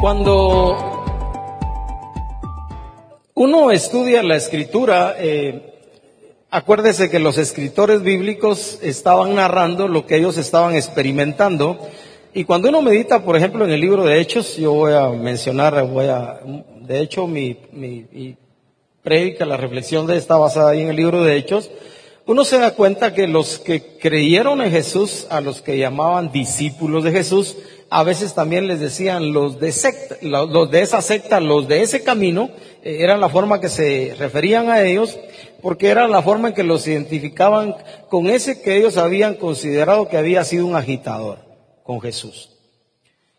Cuando uno estudia la escritura, eh, acuérdese que los escritores bíblicos estaban narrando lo que ellos estaban experimentando. Y cuando uno medita, por ejemplo, en el libro de Hechos, yo voy a mencionar, voy a, de hecho, mi, mi, mi prédica, la reflexión de está basada ahí en el libro de Hechos, uno se da cuenta que los que creyeron en Jesús, a los que llamaban discípulos de Jesús, a veces también les decían los de, secta, los de esa secta, los de ese camino, eh, era la forma que se referían a ellos, porque era la forma en que los identificaban con ese que ellos habían considerado que había sido un agitador, con Jesús.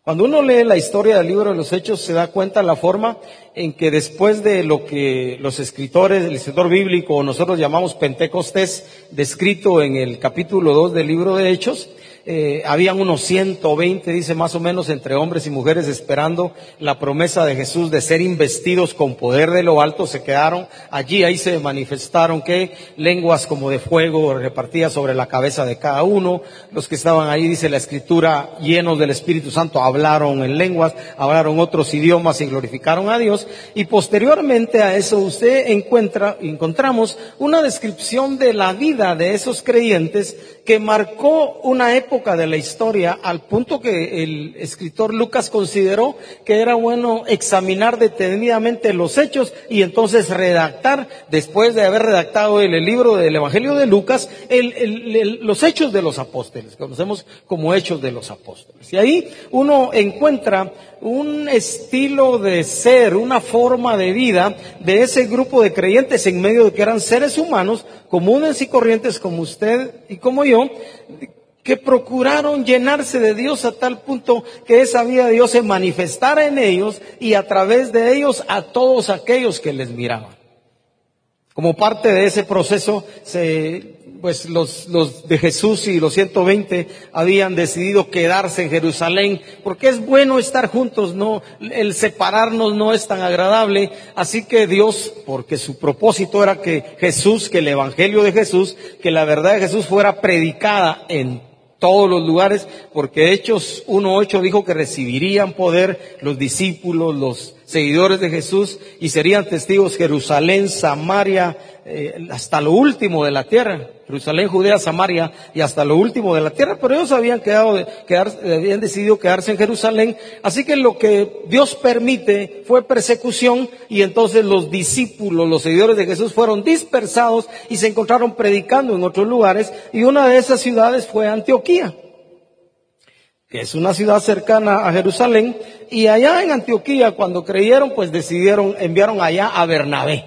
Cuando uno lee la historia del libro de los Hechos, se da cuenta la forma en que después de lo que los escritores, el escritor bíblico, o nosotros llamamos Pentecostés, descrito en el capítulo 2 del libro de Hechos, eh, habían unos 120, dice más o menos, entre hombres y mujeres esperando la promesa de Jesús de ser investidos con poder de lo alto, se quedaron allí, ahí se manifestaron que lenguas como de fuego repartidas sobre la cabeza de cada uno, los que estaban ahí, dice la escritura, llenos del Espíritu Santo, hablaron en lenguas, hablaron otros idiomas y glorificaron a Dios, y posteriormente a eso usted encuentra, encontramos una descripción de la vida de esos creyentes que marcó una época de la historia al punto que el escritor Lucas consideró que era bueno examinar detenidamente los hechos y entonces redactar, después de haber redactado el, libro del Evangelio de Lucas, los hechos de los apóstoles, conocemos como hechos de los apóstoles. Y ahí uno encuentra un estilo de ser, una forma de vida de ese grupo de creyentes en medio de que eran seres humanos, comunes y corrientes como usted y como yo, que procuraron llenarse de Dios a tal punto que esa vida de Dios se manifestara en ellos y a través de ellos a todos aquellos que les miraban. Como parte de ese proceso se pues los, los de Jesús y los 120 habían decidido quedarse en Jerusalén, porque es bueno estar juntos, no, el separarnos no es tan agradable, así que Dios, porque su propósito era que Jesús, que el Evangelio de Jesús, que la verdad de Jesús fuera predicada en todos los lugares, porque Hechos 1.8 dijo que recibirían poder los discípulos, los seguidores de Jesús, y serían testigos Jerusalén, Samaria, eh, hasta lo último de la tierra. Jerusalén, Judea, Samaria y hasta lo último de la tierra, pero ellos habían quedado, quedar, habían decidido quedarse en Jerusalén, así que lo que Dios permite fue persecución y entonces los discípulos, los seguidores de Jesús fueron dispersados y se encontraron predicando en otros lugares y una de esas ciudades fue Antioquía que es una ciudad cercana a Jerusalén, y allá en Antioquía, cuando creyeron, pues decidieron, enviaron allá a Bernabé,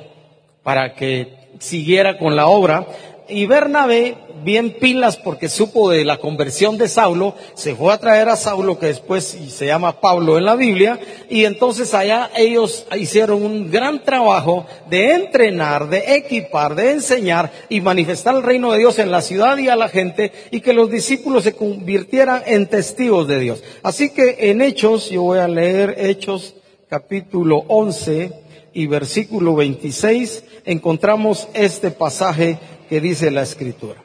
para que siguiera con la obra, y Bernabé, bien pilas porque supo de la conversión de Saulo, se fue a traer a Saulo, que después se llama Pablo en la Biblia, y entonces allá ellos hicieron un gran trabajo de entrenar, de equipar, de enseñar y manifestar el reino de Dios en la ciudad y a la gente, y que los discípulos se convirtieran en testigos de Dios. Así que en Hechos, yo voy a leer Hechos capítulo 11 y versículo 26, encontramos este pasaje que dice la escritura.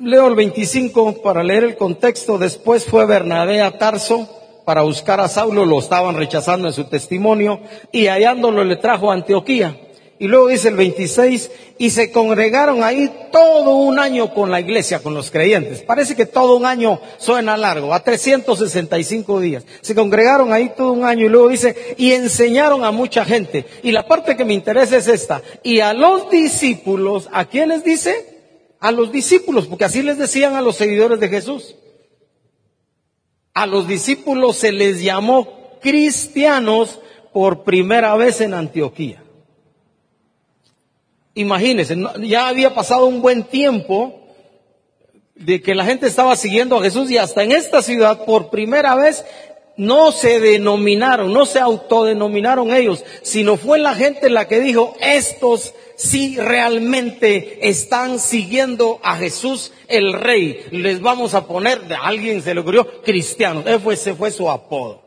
Leo el 25 para leer el contexto. Después fue Bernabé a Tarso para buscar a Saulo, lo estaban rechazando en su testimonio y hallándolo le trajo a Antioquía. Y luego dice el 26, y se congregaron ahí todo un año con la iglesia, con los creyentes. Parece que todo un año suena largo, a 365 días. Se congregaron ahí todo un año y luego dice, y enseñaron a mucha gente. Y la parte que me interesa es esta. Y a los discípulos, ¿a quiénes dice? A los discípulos, porque así les decían a los seguidores de Jesús. A los discípulos se les llamó cristianos por primera vez en Antioquía. Imagínense, ya había pasado un buen tiempo de que la gente estaba siguiendo a Jesús y hasta en esta ciudad por primera vez no se denominaron, no se autodenominaron ellos, sino fue la gente la que dijo, estos sí realmente están siguiendo a Jesús el Rey. Les vamos a poner, de alguien se le ocurrió, cristianos. Ese fue, su apodo.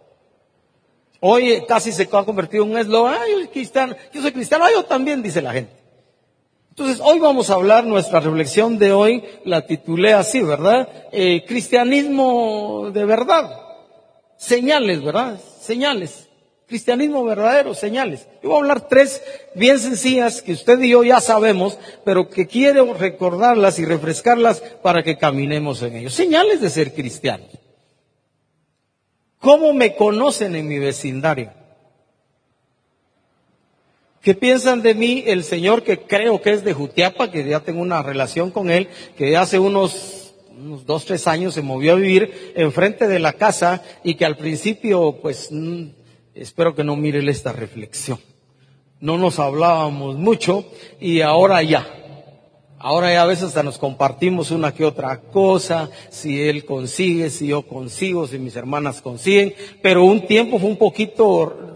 Hoy casi se ha convertido en un eslogan, yo soy cristiano, yo soy cristiano, yo también, dice la gente. Entonces, hoy vamos a hablar, nuestra reflexión de hoy la titulé así, ¿verdad? Eh, cristianismo de verdad. Señales, ¿verdad? Señales. Cristianismo verdadero, señales. Yo voy a hablar tres bien sencillas que usted y yo ya sabemos, pero que quiero recordarlas y refrescarlas para que caminemos en ellos. Señales de ser cristiano. ¿Cómo me conocen en mi vecindario? ¿Qué piensan de mí el señor que creo que es de Jutiapa, que ya tengo una relación con él, que hace unos, unos dos, tres años se movió a vivir enfrente de la casa y que al principio pues Espero que no miren esta reflexión. No nos hablábamos mucho y ahora ya. Ahora ya a veces hasta nos compartimos una que otra cosa, si él consigue, si yo consigo, si mis hermanas consiguen, pero un tiempo fue un poquito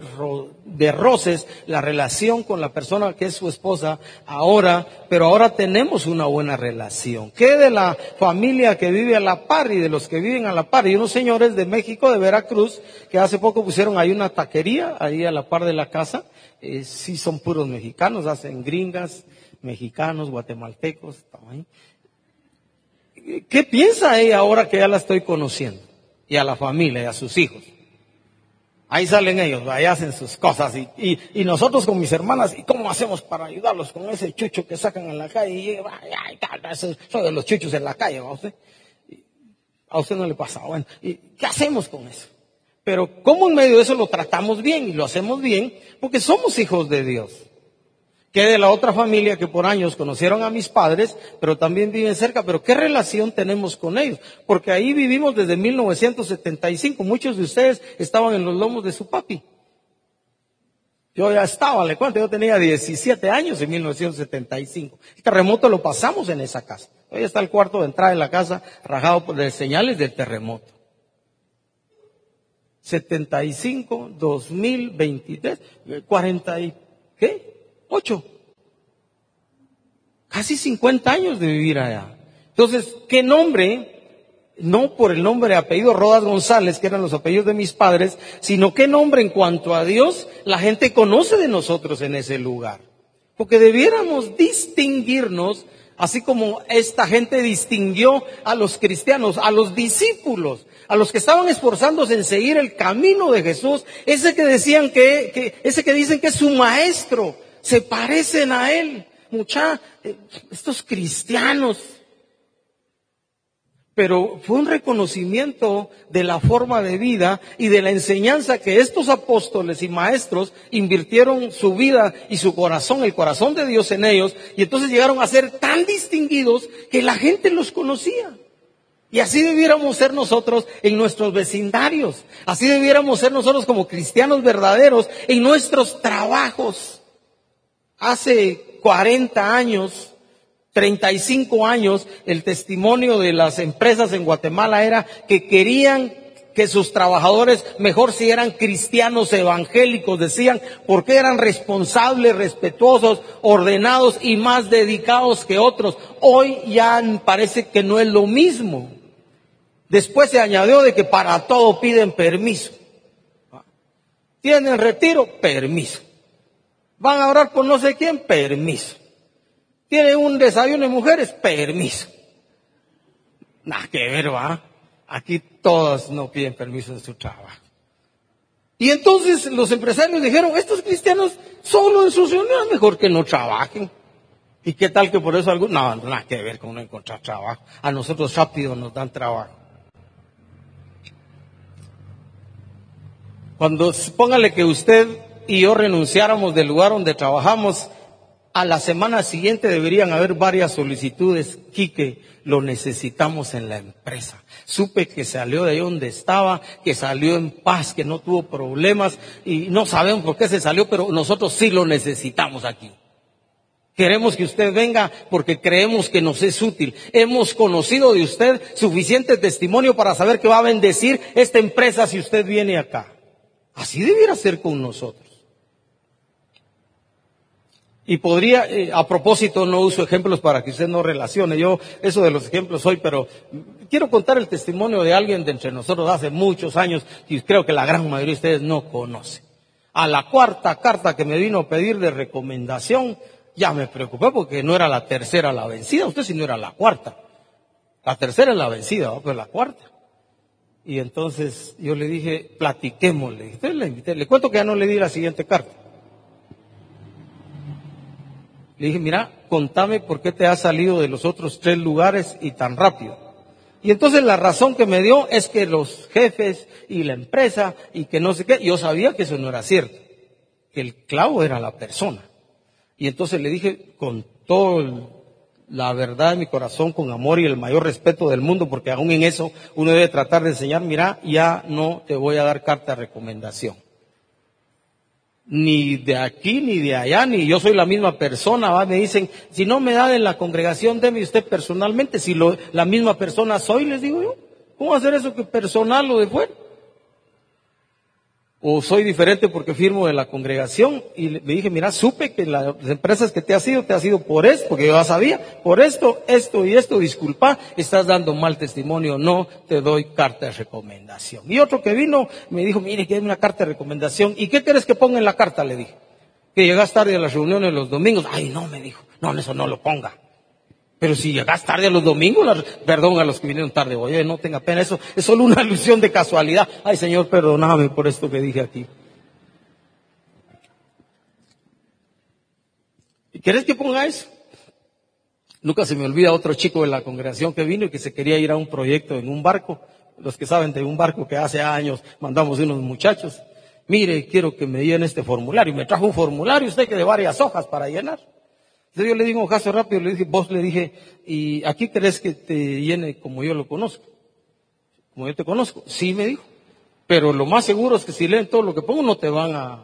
de roces la relación con la persona que es su esposa ahora, pero ahora tenemos una buena relación. ¿Qué de la familia que vive a la par y de los que viven a la par? Y unos señores de México, de Veracruz, que hace poco pusieron ahí una taquería, ahí a la par de la casa, eh, sí son puros mexicanos, hacen gringas, mexicanos, guatemaltecos, ¿Qué piensa ella ahora que ya la estoy conociendo? Y a la familia, y a sus hijos. Ahí salen ellos, ahí hacen sus cosas. Y, nosotros con mis hermanas, ¿y cómo hacemos para ayudarlos con ese chucho que sacan en la calle? Y, ay, eso, de los chuchos en la calle, ¿a usted? A usted no le pasa. Bueno, ¿y qué hacemos con eso? Pero ¿cómo en medio de eso lo tratamos bien y lo hacemos bien? Porque somos hijos de Dios que de la otra familia que por años conocieron a mis padres, pero también viven cerca. Pero ¿qué relación tenemos con ellos? Porque ahí vivimos desde 1975. Muchos de ustedes estaban en los lomos de su papi. Yo ya estaba, le cuento, yo tenía 17 años en 1975. El terremoto lo pasamos en esa casa. Hoy está el cuarto de entrada en la casa rajado por señales del terremoto. 75, 2023, 40 y, ¿qué? Ocho. Casi 50 años de vivir allá. Entonces, ¿qué nombre? No por el nombre apellido Rodas González, que eran los apellidos de mis padres, sino qué nombre en cuanto a Dios la gente conoce de nosotros en ese lugar. Porque debiéramos distinguirnos, así como esta gente distinguió a los cristianos, a los discípulos, a los que estaban esforzándose en seguir el camino de Jesús, ese que decían que, ese que dicen que es su maestro, se parecen a Él. Mucha, eh, estos cristianos. Pero fue un reconocimiento de la forma de vida y de la enseñanza que estos apóstoles y maestros invirtieron su vida y su corazón, el corazón de Dios en ellos, y entonces llegaron a ser tan distinguidos que la gente los conocía. Y así debiéramos ser nosotros en nuestros vecindarios. Así debiéramos ser nosotros como cristianos verdaderos en nuestros trabajos. Hace 40 años, 35 años, el testimonio de las empresas en Guatemala era que querían que sus trabajadores mejor si eran cristianos evangélicos, decían, porque eran responsables, respetuosos, ordenados y más dedicados que otros. Hoy ya parece que no es lo mismo. Después se añadió de que para todo piden permiso. ¿Tienen retiro? Permiso. Van a orar por no sé quién, permiso. Tienen un desayuno de mujeres, permiso. Nada que ver, va. Aquí todas no piden permiso en su trabajo. Y entonces los empresarios dijeron, estos cristianos solo en sus reuniones mejor que no trabajen. ¿Y qué tal que por eso algunos, no, nada que ver con no encontrar trabajo. A nosotros rápido nos dan trabajo. Cuando, póngale que usted y yo renunciáramos del lugar donde trabajamos, a la semana siguiente deberían haber varias solicitudes. Quique, lo necesitamos en la empresa. Supe que salió de ahí donde estaba, que salió en paz, que no tuvo problemas y no sabemos por qué se salió, pero nosotros sí lo necesitamos aquí. Queremos que usted venga porque creemos que nos es útil. Hemos conocido de usted suficiente testimonio para saber que va a bendecir esta empresa si usted viene acá. Así debiera ser con nosotros. Y podría, eh, a propósito, no uso ejemplos para que usted no relacione. Yo, eso de los ejemplos soy, pero quiero contar el testimonio de alguien de entre nosotros hace muchos años y creo que la gran mayoría de ustedes no conoce. A la cuarta carta que me vino a pedir de recomendación, ya me preocupé porque no era la tercera la vencida, usted si no era la cuarta. La tercera es la vencida, pues la cuarta. Y entonces yo le dije, platiquémosle. Le invité, le cuento que ya no le di la siguiente carta. Le dije, mira, contame por qué te has salido de los otros tres lugares y tan rápido. Y entonces la razón que me dio es que los jefes y la empresa y que no sé qué, yo sabía que eso no era cierto, que el clavo era la persona. Y entonces le dije con todo la verdad de mi corazón, con amor y el mayor respeto del mundo, porque aún en eso uno debe tratar de enseñar, mira, ya no te voy a dar carta de recomendación. Ni de aquí, ni de allá, ni yo soy la misma persona, ¿va? me dicen, si no me da de la congregación, deme usted personalmente, si lo, la misma persona soy, les digo yo, ¿cómo hacer eso que personal o de fuera? O soy diferente porque firmo de la congregación y le dije, mira, supe que las empresas que te has ido, te has ido por esto, porque yo ya sabía, por esto, esto y esto, disculpa, estás dando mal testimonio, no te doy carta de recomendación. Y otro que vino me dijo, mire, que hay una carta de recomendación, ¿y qué quieres que ponga en la carta? Le dije, que llegas tarde a las reuniones los domingos, ay, no, me dijo, no, eso no lo ponga. Pero si llegas tarde a los domingos, perdón a los que vinieron tarde, oye, no tenga pena, eso es solo una alusión de casualidad. Ay, Señor, perdóname por esto que dije aquí. ¿Y quieres que ponga eso? Nunca se me olvida otro chico de la congregación que vino y que se quería ir a un proyecto en un barco. Los que saben de un barco que hace años mandamos unos muchachos. Mire, quiero que me llene este formulario. Y me trajo un formulario usted que de varias hojas para llenar. Entonces yo le digo un caso rápido, le dije, vos le dije, ¿y aquí querés que te llene como yo lo conozco? Como yo te conozco. Sí, me dijo. Pero lo más seguro es que si leen todo lo que pongo no te van a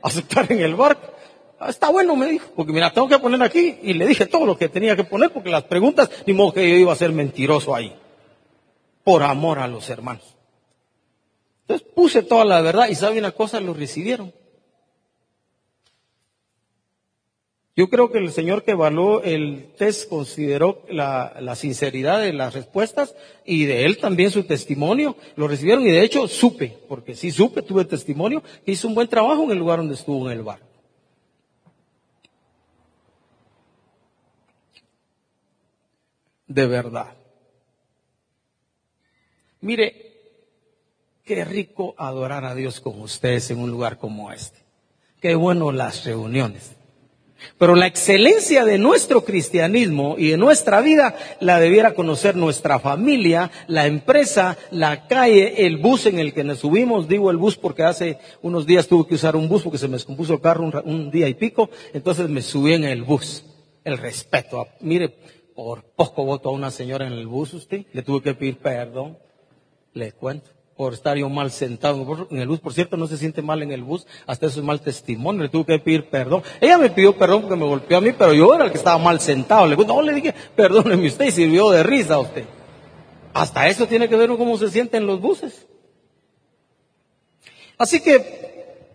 aceptar en el barco. Ah, está bueno, me dijo, porque mira, tengo que poner aquí y le dije todo lo que tenía que poner porque las preguntas, ni modo que yo iba a ser mentiroso ahí. Por amor a los hermanos. Entonces puse toda la verdad y sabe una cosa, lo recibieron. Yo creo que el señor que evaluó el test consideró la, sinceridad de las respuestas y de él también su testimonio. Lo recibieron y de hecho supe, porque sí supe, tuve testimonio, que hizo un buen trabajo en el lugar donde estuvo en el bar. De verdad. Mire, qué rico adorar a Dios con ustedes en un lugar como este. Qué bueno las reuniones. Pero la excelencia de nuestro cristianismo y de nuestra vida la debiera conocer nuestra familia, la empresa, la calle, el bus en el que nos subimos. Digo el bus porque hace unos días tuve que usar un bus porque se me descompuso el carro un, día y pico. Entonces me subí en el bus. El respeto. Mire, por poco voto a una señora en el bus usted. Le tuve que pedir perdón. Le cuento por estar yo mal sentado en el bus. Por cierto, no se siente mal en el bus, hasta eso es mal testimonio, le tuve que pedir perdón. Ella me pidió perdón porque me golpeó a mí, pero yo era el que estaba mal sentado. Le no, le dije, perdóneme usted y sirvió de risa a usted. Hasta eso tiene que ver cómo se siente en los buses. Así que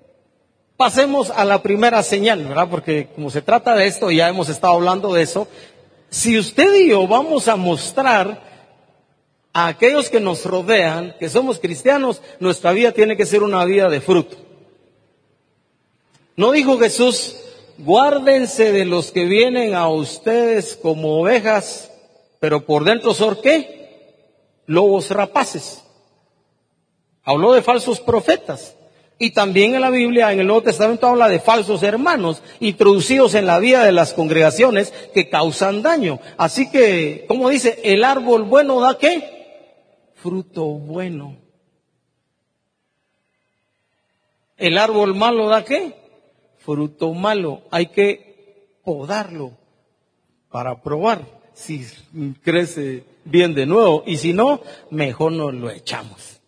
pasemos a la primera señal, ¿verdad? Porque como se trata de esto, ya hemos estado hablando de eso. Si usted y yo vamos a mostrar a aquellos que nos rodean, que somos cristianos, nuestra vida tiene que ser una vida de fruto. No dijo Jesús, guárdense de los que vienen a ustedes como ovejas, pero por dentro son qué? Lobos rapaces. Habló de falsos profetas. Y también en la Biblia, en el Nuevo Testamento, habla de falsos hermanos introducidos en la vida de las congregaciones que causan daño. Así que, como dice, el árbol bueno da qué? Fruto bueno. El árbol malo da qué? Fruto malo. Hay que podarlo para probar si crece bien de nuevo. Y si no, mejor nos lo echamos.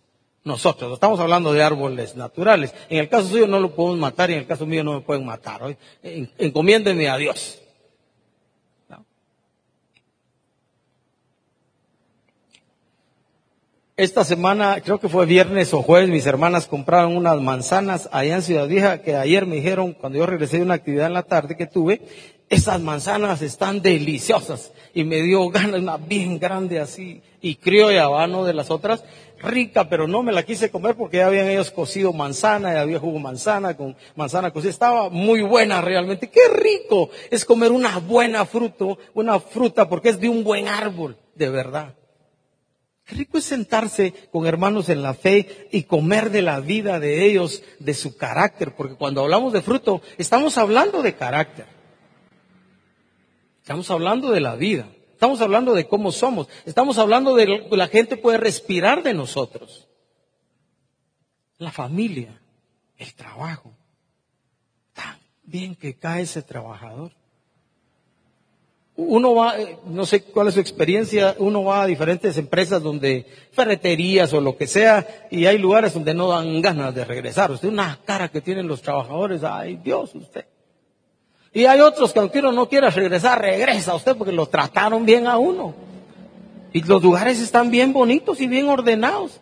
Nosotros, estamos hablando de árboles naturales. En el caso suyo no lo podemos matar y en el caso mío no me pueden matar. Encomiéndeme a Dios. Esta semana, creo que fue viernes o jueves, mis hermanas compraron unas manzanas allá en Ciudad Vieja que ayer me dijeron, cuando yo regresé de una actividad en la tarde que tuve, esas manzanas están deliciosas. Y me dio ganas, una bien grande así, y criolla. No de las otras, rica, pero no me la quise comer porque ya habían ellos cocido manzana, ya había jugo manzana con manzana cocida. Estaba muy buena realmente. Qué rico es comer una buena fruta, una fruta porque es de un buen árbol, de verdad. Qué rico es sentarse con hermanos en la fe y comer de la vida de ellos, de su carácter, porque cuando hablamos de fruto, estamos hablando de carácter. Estamos hablando de la vida. Estamos hablando de cómo somos. Estamos hablando de lo que la gente puede respirar de nosotros. La familia, el trabajo. Tan bien que cae ese trabajador uno va, eh, no sé cuál es su experiencia, uno va a diferentes empresas donde, ferreterías o lo que sea, y hay lugares donde no dan ganas de regresar. Usted una cara que tienen los trabajadores, ay Dios usted. Y hay otros que aunque uno no quiera regresar, regresa usted porque lo trataron bien a uno. Y los lugares están bien bonitos y bien ordenados.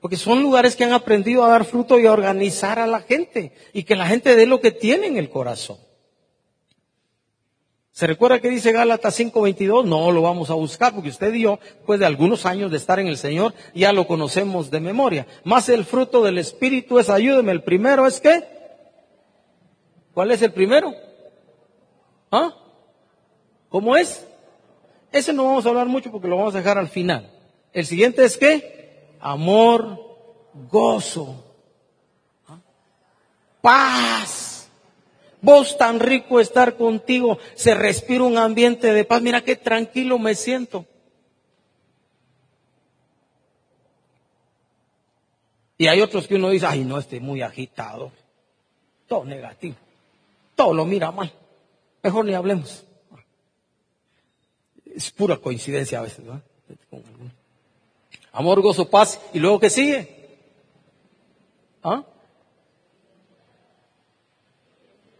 Porque son lugares que han aprendido a dar fruto y a organizar a la gente. Y que la gente dé lo que tiene en el corazón. ¿Se recuerda que dice Gálatas 5:22? No lo vamos a buscar porque usted y yo, después de algunos años de estar en el Señor, ya lo conocemos de memoria. Más el fruto del Espíritu es, ayúdeme, el primero es qué? ¿Cuál es el primero? ¿Ah? ¿Cómo es? Ese no vamos a hablar mucho porque lo vamos a dejar al final. El siguiente es qué? Amor, gozo, ¿ah? paz Vos tan rico estar contigo, se respira un ambiente de paz. Mira qué tranquilo me siento. Y hay otros que uno dice, ay, no, estoy muy agitado. Todo negativo. Todo lo mira mal. Mejor ni hablemos. Es pura coincidencia a veces, ¿verdad? Amor, gozo, paz. ¿Y luego qué sigue? ¿Ah?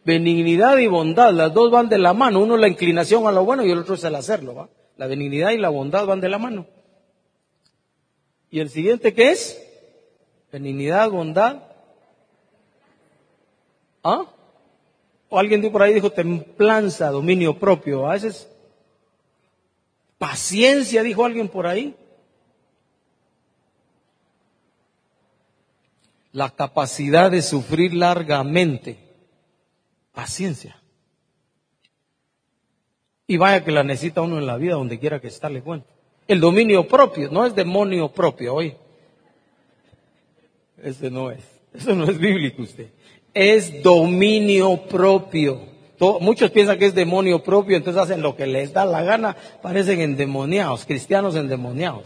Benignidad y bondad, las dos van de la mano. Uno la inclinación a lo bueno y el otro es el hacerlo. ¿va? La benignidad y la bondad van de la mano. ¿Y el siguiente qué es? Benignidad, bondad. ¿Ah? O alguien por ahí dijo templanza, dominio propio. A veces paciencia, dijo alguien por ahí. La capacidad de sufrir largamente. Paciencia. Y vaya que la necesita uno en la vida donde quiera que está, le cuento. El dominio propio, no es demonio propio, hoy. Ese no es. Eso no es bíblico usted. Es dominio propio. muchos piensan que es demonio propio, entonces hacen lo que les da la gana, parecen endemoniados, cristianos endemoniados.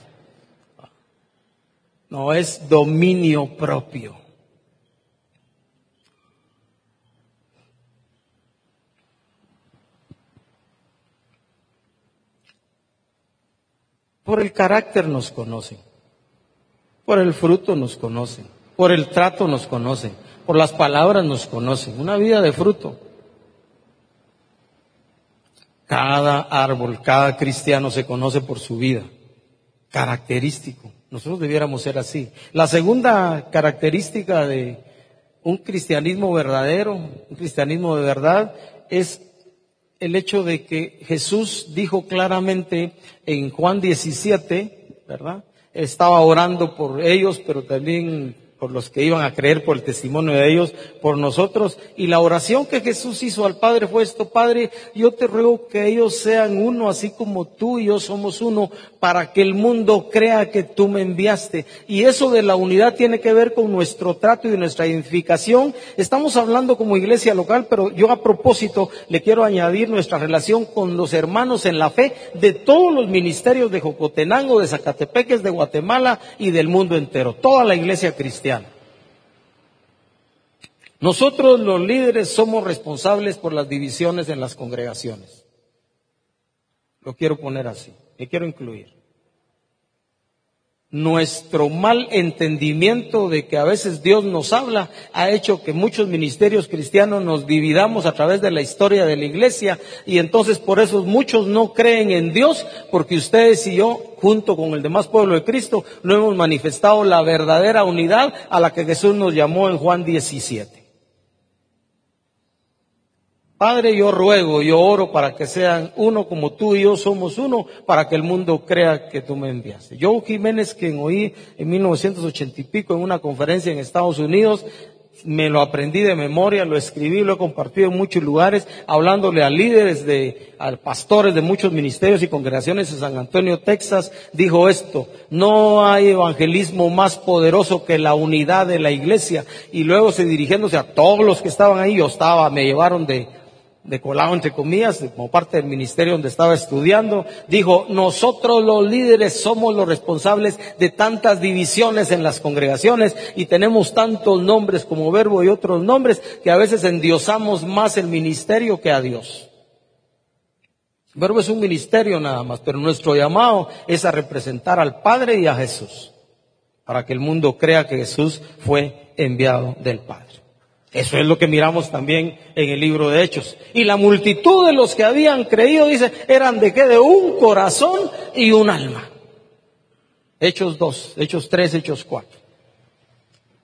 No, es dominio propio. Por el carácter nos conocen, por el fruto nos conocen, por el trato nos conocen, por las palabras nos conocen. Una vida de fruto. Cada árbol, cada cristiano se conoce por su vida, característico. Nosotros debiéramos ser así. La segunda característica de un cristianismo verdadero, un cristianismo de verdad, es el hecho de que Jesús dijo claramente en Juan 17, ¿verdad? Estaba orando por ellos, pero también por los que iban a creer por el testimonio de ellos, por nosotros. Y la oración que Jesús hizo al Padre fue esto, Padre, yo te ruego que ellos sean uno, así como tú y yo somos uno, para que el mundo crea que tú me enviaste. Y eso de la unidad tiene que ver con nuestro trato y nuestra identificación. Estamos hablando como iglesia local, pero yo a propósito le quiero añadir nuestra relación con los hermanos en la fe de todos los ministerios de Jocotenango, de Zacatepeques, de Guatemala y del mundo entero. Toda la iglesia cristiana. Nosotros los líderes somos responsables por las divisiones en las congregaciones. Lo quiero poner así, me quiero incluir. Nuestro mal entendimiento de que a veces Dios nos habla ha hecho que muchos ministerios cristianos nos dividamos a través de la historia de la iglesia y entonces por eso muchos no creen en Dios porque ustedes y yo, junto con el demás pueblo de Cristo, no hemos manifestado la verdadera unidad a la que Jesús nos llamó en Juan 17. Padre, yo ruego, yo oro para que sean uno como tú y yo somos uno, para que el mundo crea que tú me enviaste. Yo Jiménez, quien oí en 1980 y pico en una conferencia en Estados Unidos, me lo aprendí de memoria, lo escribí, lo he compartido en muchos lugares, hablándole a líderes de, a pastores de muchos ministerios y congregaciones de San Antonio, Texas, dijo esto, no hay evangelismo más poderoso que la unidad de la iglesia. Y luego se dirigiéndose a todos los que estaban ahí, yo estaba, me llevaron de, de colado entre comillas, como parte del ministerio donde estaba estudiando, dijo, nosotros los líderes somos los responsables de tantas divisiones en las congregaciones y tenemos tantos nombres como verbo y otros nombres que a veces endiosamos más el ministerio que a Dios. Verbo es un ministerio nada más, pero nuestro llamado es a representar al Padre y a Jesús, para que el mundo crea que Jesús fue enviado del Padre. Eso es lo que miramos también en el libro de Hechos. Y la multitud de los que habían creído, dice, eran de qué? De un corazón y un alma. Hechos 2, Hechos 3, Hechos 4.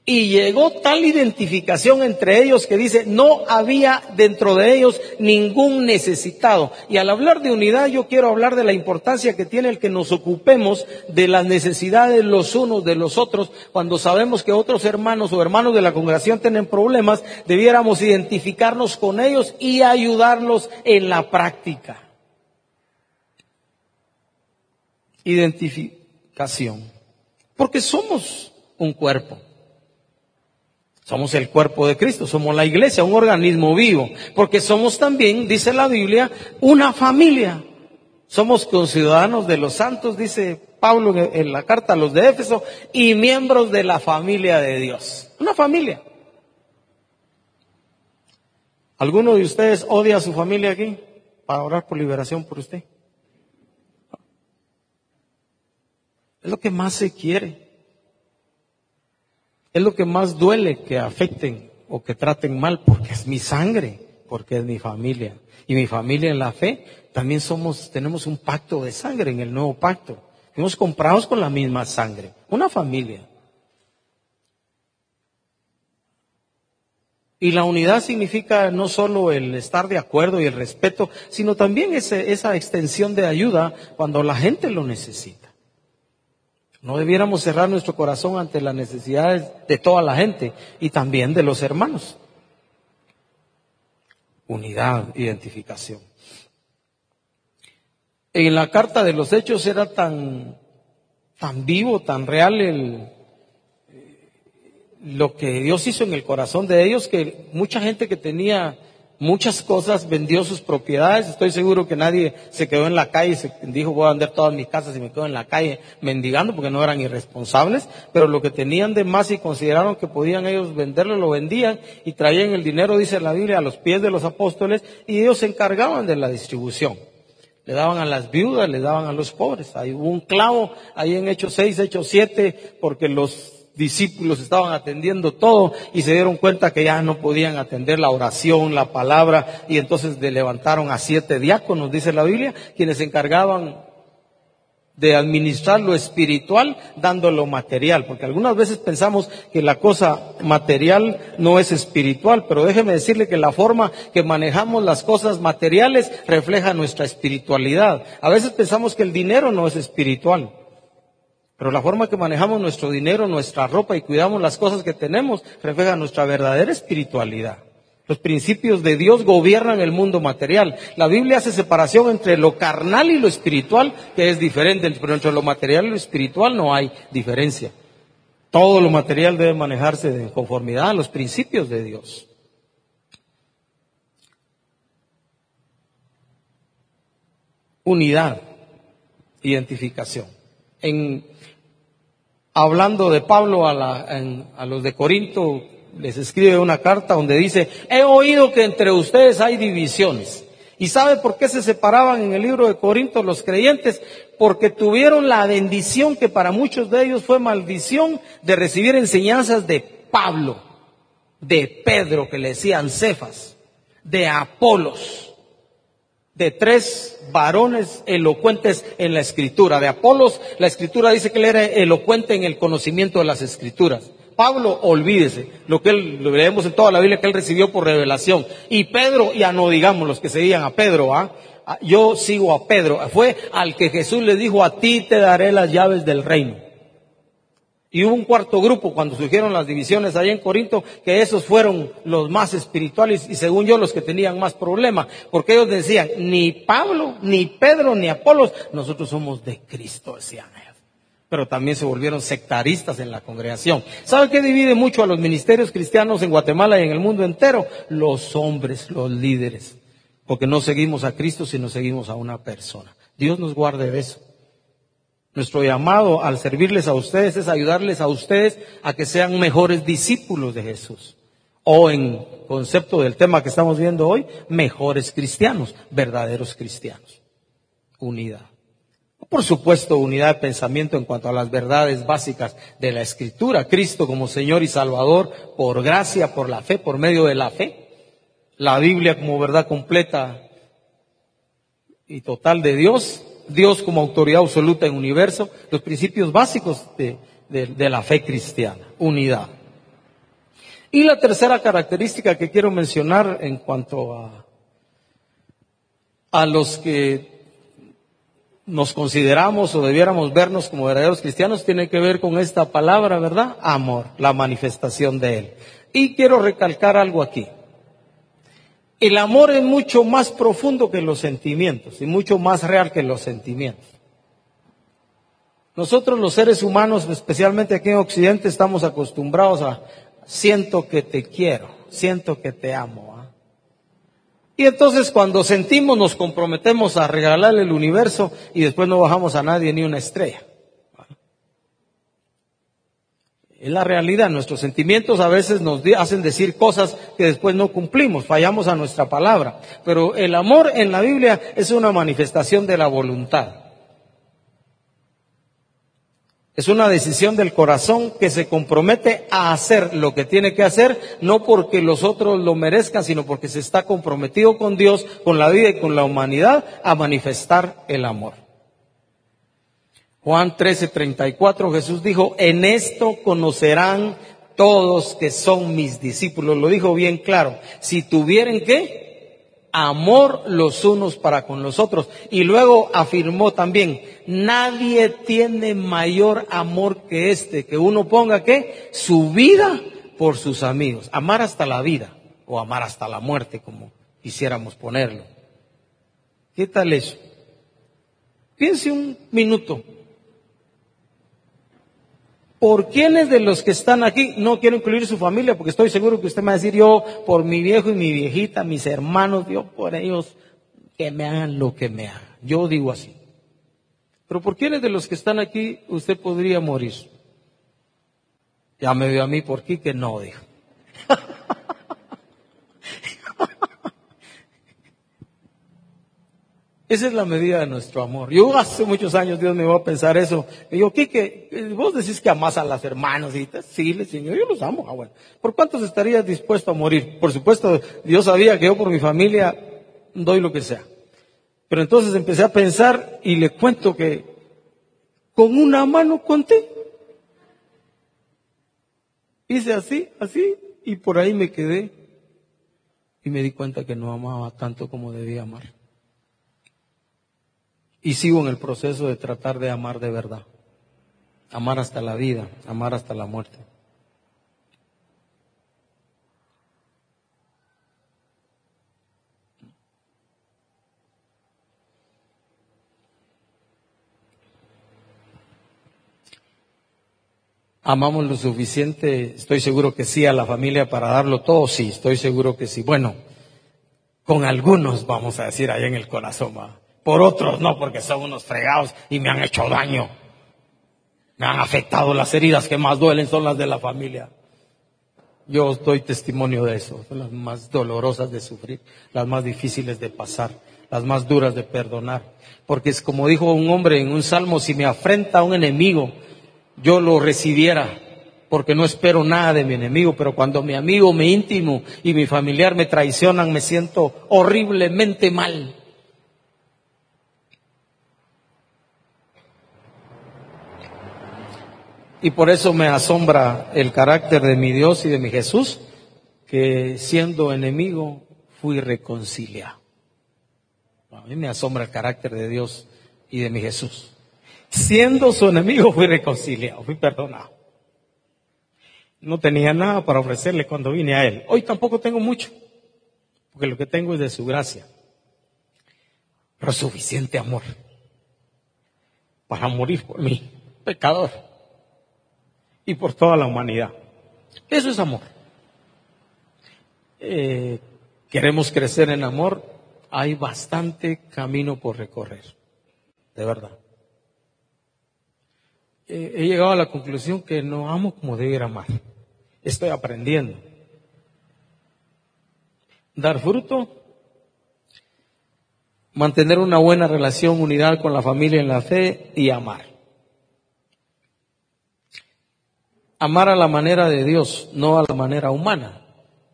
Y llegó tal identificación entre ellos que dice, no había dentro de ellos ningún necesitado. Y al hablar de unidad, yo quiero hablar de la importancia que tiene el que nos ocupemos de las necesidades los unos de los otros. Cuando sabemos que otros hermanos o hermanos de la congregación tienen problemas, debiéramos identificarnos con ellos y ayudarlos en la práctica. Identificación. Porque somos un cuerpo. Somos el cuerpo de Cristo, somos la iglesia, un organismo vivo, porque somos también, dice la Biblia, una familia. Somos conciudadanos de los santos, dice Pablo en la carta a los de Éfeso, y miembros de la familia de Dios. Una familia. ¿Alguno de ustedes odia a su familia aquí para orar por liberación por usted? Es lo que más se quiere. Es lo que más duele que afecten o que traten mal porque es mi sangre, porque es mi familia. Y mi familia en la fe también somos, tenemos un pacto de sangre en el nuevo pacto. Fuimos comprados con la misma sangre. Una familia. Y la unidad significa no solo el estar de acuerdo y el respeto, sino también esa extensión de ayuda cuando la gente lo necesita. No debiéramos cerrar nuestro corazón ante las necesidades de toda la gente y también de los hermanos. Unidad, identificación. En la carta de los hechos era tan, tan vivo, tan real el, lo que Dios hizo en el corazón de ellos que mucha gente que tenía muchas cosas, vendió sus propiedades. Estoy seguro que nadie se quedó en la calle y se dijo voy a vender todas mis casas y me quedo en la calle mendigando porque no eran irresponsables, pero lo que tenían de más y consideraron que podían ellos venderlo, lo vendían y traían el dinero, dice la Biblia, a los pies de los apóstoles y ellos se encargaban de la distribución. Le daban a las viudas, le daban a los pobres. Hay un clavo ahí en Hechos 6, Hechos 7, porque los discípulos estaban atendiendo todo y se dieron cuenta que ya no podían atender la oración, la palabra, y entonces le levantaron a siete diáconos, dice la Biblia, quienes se encargaban de administrar lo espiritual dando lo material, porque algunas veces pensamos que la cosa material no es espiritual, pero déjeme decirle que la forma que manejamos las cosas materiales refleja nuestra espiritualidad. A veces pensamos que el dinero no es espiritual. Pero la forma que manejamos nuestro dinero, nuestra ropa y cuidamos las cosas que tenemos refleja nuestra verdadera espiritualidad. Los principios de Dios gobiernan el mundo material. La Biblia hace separación entre lo carnal y lo espiritual, que es diferente, pero entre lo material y lo espiritual no hay diferencia. Todo lo material debe manejarse en conformidad a los principios de Dios. Unidad, identificación. Hablando de Pablo a, los de Corinto, les escribe una carta donde dice, he oído que entre ustedes hay divisiones. ¿Y sabe por qué se separaban en el libro de Corinto los creyentes? Porque tuvieron la bendición que para muchos de ellos fue maldición de recibir enseñanzas de Pablo, de Pedro, que le decían Cefas, de Apolos de tres varones elocuentes en la escritura. De Apolos, la escritura dice que él era elocuente en el conocimiento de las escrituras. Pablo, olvídese, lo que él, lo leemos en toda la Biblia que él recibió por revelación. Y Pedro, ya no digamos los que seguían a Pedro, ¿ah? ¿ah? Yo sigo a Pedro. Fue al que Jesús le dijo, a ti te daré las llaves del reino. Y hubo un cuarto grupo cuando surgieron las divisiones ahí en Corinto, que esos fueron los más espirituales y según yo los que tenían más problemas, porque ellos decían, ni Pablo, ni Pedro, ni Apolos, nosotros somos de Cristo, decían ellos. Pero también se volvieron sectaristas en la congregación. ¿Sabe qué divide mucho a los ministerios cristianos en Guatemala y en el mundo entero? Los hombres, los líderes. Porque no seguimos a Cristo, sino seguimos a una persona. Dios nos guarde de eso. Nuestro llamado al servirles a ustedes es ayudarles a ustedes a que sean mejores discípulos de Jesús. O en concepto del tema que estamos viendo hoy, mejores cristianos, verdaderos cristianos. Unidad. Por supuesto, unidad de pensamiento en cuanto a las verdades básicas de la Escritura. Cristo como Señor y Salvador por gracia, por la fe, por medio de la fe. La Biblia como verdad completa y total de Dios Dios como autoridad absoluta en el universo, los principios básicos de, la fe cristiana, unidad. Y la tercera característica que quiero mencionar en cuanto a, a los que nos consideramos o debiéramos vernos como verdaderos cristianos tiene que ver con esta palabra, ¿verdad? Amor, la manifestación de Él. Y quiero recalcar algo aquí. El amor es mucho más profundo que los sentimientos y mucho más real que los sentimientos. Nosotros los seres humanos, especialmente aquí en Occidente, estamos acostumbrados a siento que te quiero, siento que te amo. ¿ah? Y entonces cuando sentimos nos comprometemos a regalarle el universo y después no bajamos a nadie ni una estrella. Es la realidad. Nuestros sentimientos a veces nos hacen decir cosas que después no cumplimos, fallamos a nuestra palabra. Pero el amor en la Biblia es una manifestación de la voluntad. Es una decisión del corazón que se compromete a hacer lo que tiene que hacer, no porque los otros lo merezcan, sino porque se está comprometido con Dios, con la vida y con la humanidad a manifestar el amor. Juan 13, 34, Jesús dijo, en esto conocerán todos que son mis discípulos. Lo dijo bien claro. Si tuvieran qué? Amor los unos para con los otros. Y luego afirmó también, nadie tiene mayor amor que este, que uno ponga qué? Su vida por sus amigos. Amar hasta la vida o amar hasta la muerte, como quisiéramos ponerlo. ¿Qué tal eso? Piense un minuto. ¿Por quiénes de los que están aquí? No quiero incluir su familia porque estoy seguro que usted me va a decir yo por mi viejo y mi viejita, mis hermanos, yo por ellos que me hagan lo que me hagan. Yo digo así. Pero ¿por quiénes de los que están aquí usted podría morir? Ya me vio a mí por qué que no, dijo. Esa es la medida de nuestro amor. Yo hace muchos años Dios me iba a pensar eso. Y yo, Quique, vos decís que amás a las hermanas y sí, Señor, yo los amo. Ah, bueno. ¿Por cuántos estarías dispuesto a morir? Por supuesto, Dios sabía que yo por mi familia doy lo que sea. Pero entonces empecé a pensar y le cuento que con una mano conté. Hice así, así, y por ahí me quedé. Y me di cuenta que no amaba tanto como debía amar. Y sigo en el proceso de tratar de amar de verdad. Amar hasta la vida, amar hasta la muerte. amamos lo suficiente, estoy seguro que sí a la familia para darlo todo, sí, estoy seguro que sí. Bueno, con algunos vamos a decir allá en el corazón. Por otros no, porque son unos fregados y me han hecho daño. Me han afectado las heridas que más duelen son las de la familia. Yo doy testimonio de eso, son las más dolorosas de sufrir, las más difíciles de pasar, las más duras de perdonar. Porque es como dijo un hombre en un salmo, si me afrenta un enemigo, yo lo recibiera, porque no espero nada de mi enemigo, pero cuando mi amigo, mi íntimo y mi familiar me traicionan, me siento horriblemente mal. Y por eso me asombra el carácter de mi Dios y de mi Jesús, que siendo enemigo fui reconciliado. A mí me asombra el carácter de Dios y de mi Jesús. Siendo su enemigo fui reconciliado, fui perdonado. No tenía nada para ofrecerle cuando vine a Él. Hoy tampoco tengo mucho, porque lo que tengo es de su gracia. Pero suficiente amor para morir por mí, pecador, y por toda la humanidad. Eso es amor. Eh, queremos crecer en amor, hay bastante camino por recorrer, de verdad. Eh, he llegado a la conclusión que no amo como debiera amar. Estoy aprendiendo. Dar fruto, mantener una buena relación, unidad con la familia en la fe y amar. Amar a la manera de Dios, no a la manera humana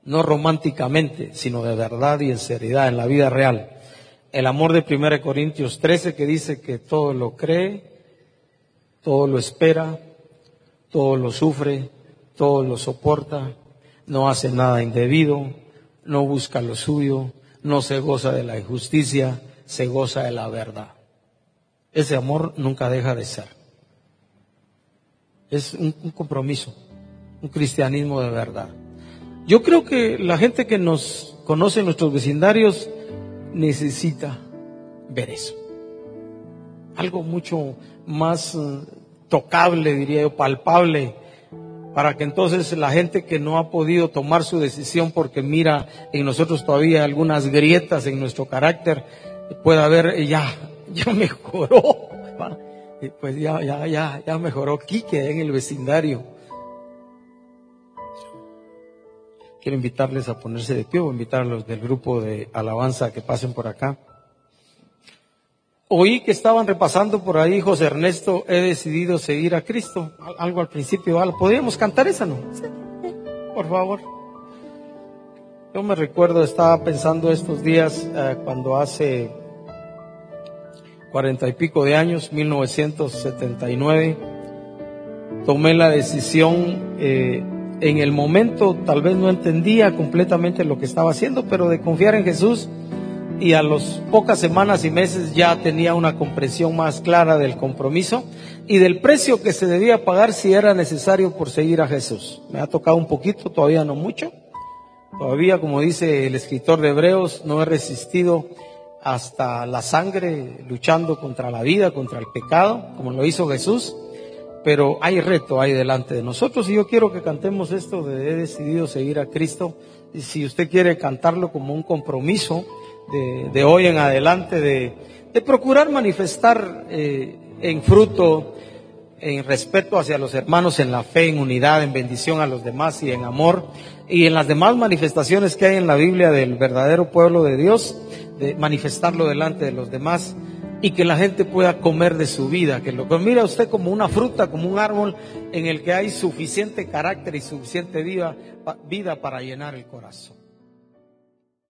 no románticamente, sino de verdad y en seriedad, en la vida real. El amor de 1 Corintios 13 que dice que todo lo cree, todo lo espera, todo lo sufre, todo lo soporta, no hace nada indebido, no busca lo suyo, no se goza de la injusticia, se goza de la verdad. Ese amor nunca deja de ser. Es un, compromiso, un cristianismo de verdad. Yo creo que la gente que nos conoce en nuestros vecindarios necesita ver eso. Algo mucho más eh, tocable, diría yo, palpable, para que entonces la gente que no ha podido tomar su decisión porque mira en nosotros todavía algunas grietas en nuestro carácter, pueda ver, ya, ya mejoró, pues ya, ya, ya, ya mejoró Quique en el vecindario. Quiero invitarles a ponerse de pie o invitar a los del grupo de alabanza que pasen por acá. Oí que estaban repasando por ahí, José Ernesto, he decidido seguir a Cristo. Algo al principio, ¿podríamos cantar esa, no? Por favor. Yo me recuerdo, estaba pensando estos días eh, cuando hace cuarenta y pico de años, 1979, tomé la decisión eh, en el momento tal vez no entendía completamente lo que estaba haciendo, pero de confiar en Jesús y a las pocas semanas y meses ya tenía una comprensión más clara del compromiso y del precio que se debía pagar si era necesario por seguir a Jesús. Me ha tocado un poquito, todavía no mucho. Todavía, como dice el escritor de Hebreos, no he resistido hasta la sangre luchando contra la vida, contra el pecado, como lo hizo Jesús pero hay reto ahí delante de nosotros y yo quiero que cantemos esto de he decidido seguir a Cristo. Y si usted quiere cantarlo como un compromiso de, hoy en adelante, de, procurar manifestar eh, en fruto, en respeto hacia los hermanos, en la fe, en unidad, en bendición a los demás y en amor, y en las demás manifestaciones que hay en la Biblia del verdadero pueblo de Dios, manifestarlo delante de los demás y que la gente pueda comer de su vida, que lo mira usted como una fruta, como un árbol en el que hay suficiente carácter y suficiente vida, vida para llenar el corazón.